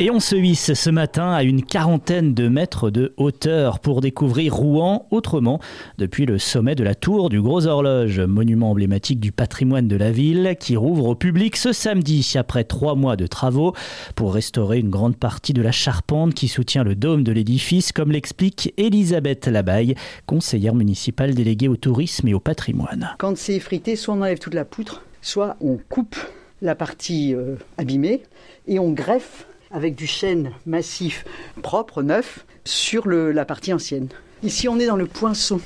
Et on se hisse ce matin à une quarantaine de mètres de hauteur pour découvrir Rouen autrement depuis le sommet de la tour du Gros Horloge, monument emblématique du patrimoine de la ville qui rouvre au public ce samedi après trois mois de travaux pour restaurer une grande partie de la charpente qui soutient le dôme de l'édifice, comme l'explique Elisabeth Labaille, conseillère municipale déléguée au tourisme et au patrimoine. Quand c'est effrité, soit on enlève toute la poutre, soit on coupe la partie euh, abîmée et on greffe avec du chêne massif propre, neuf, sur la partie ancienne. Ici, on est dans le poinçon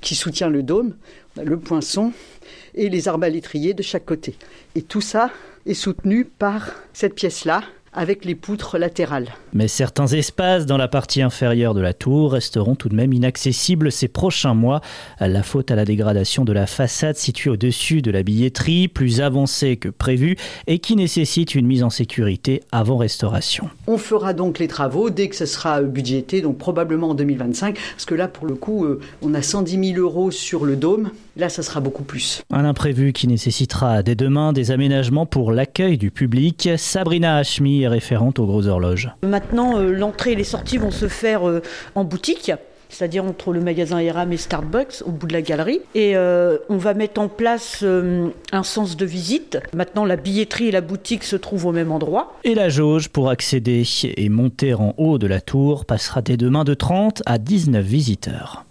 qui soutient le dôme, le poinçon et les arbalétriers de chaque côté. Et tout ça est soutenu par cette pièce-là, avec les poutres latérales. Mais certains espaces dans la partie inférieure de la tour resteront tout de même inaccessibles ces prochains mois. La faute à la dégradation de la façade située au-dessus de la billetterie, plus avancée que prévu et qui nécessite une mise en sécurité avant restauration. On fera donc les travaux dès que ce sera budgété, donc probablement en 2025, parce que là pour le coup euh, on a 110 000 euros sur le dôme, là ça sera beaucoup plus. Un imprévu qui nécessitera dès demain des aménagements pour l'accueil du public. Sabrina Hachmi référente aux grosses horloges. Maintenant, euh, l'entrée et les sorties vont se faire euh, en boutique c'est-à-dire entre le magasin Eram et Starbucks, au bout de la galerie. Et euh, on va mettre en place un sens de visite. Maintenant, la billetterie et la boutique se trouvent au même endroit. Et la jauge pour accéder et monter en haut de la tour passera dès demain de 30 à 19 visiteurs.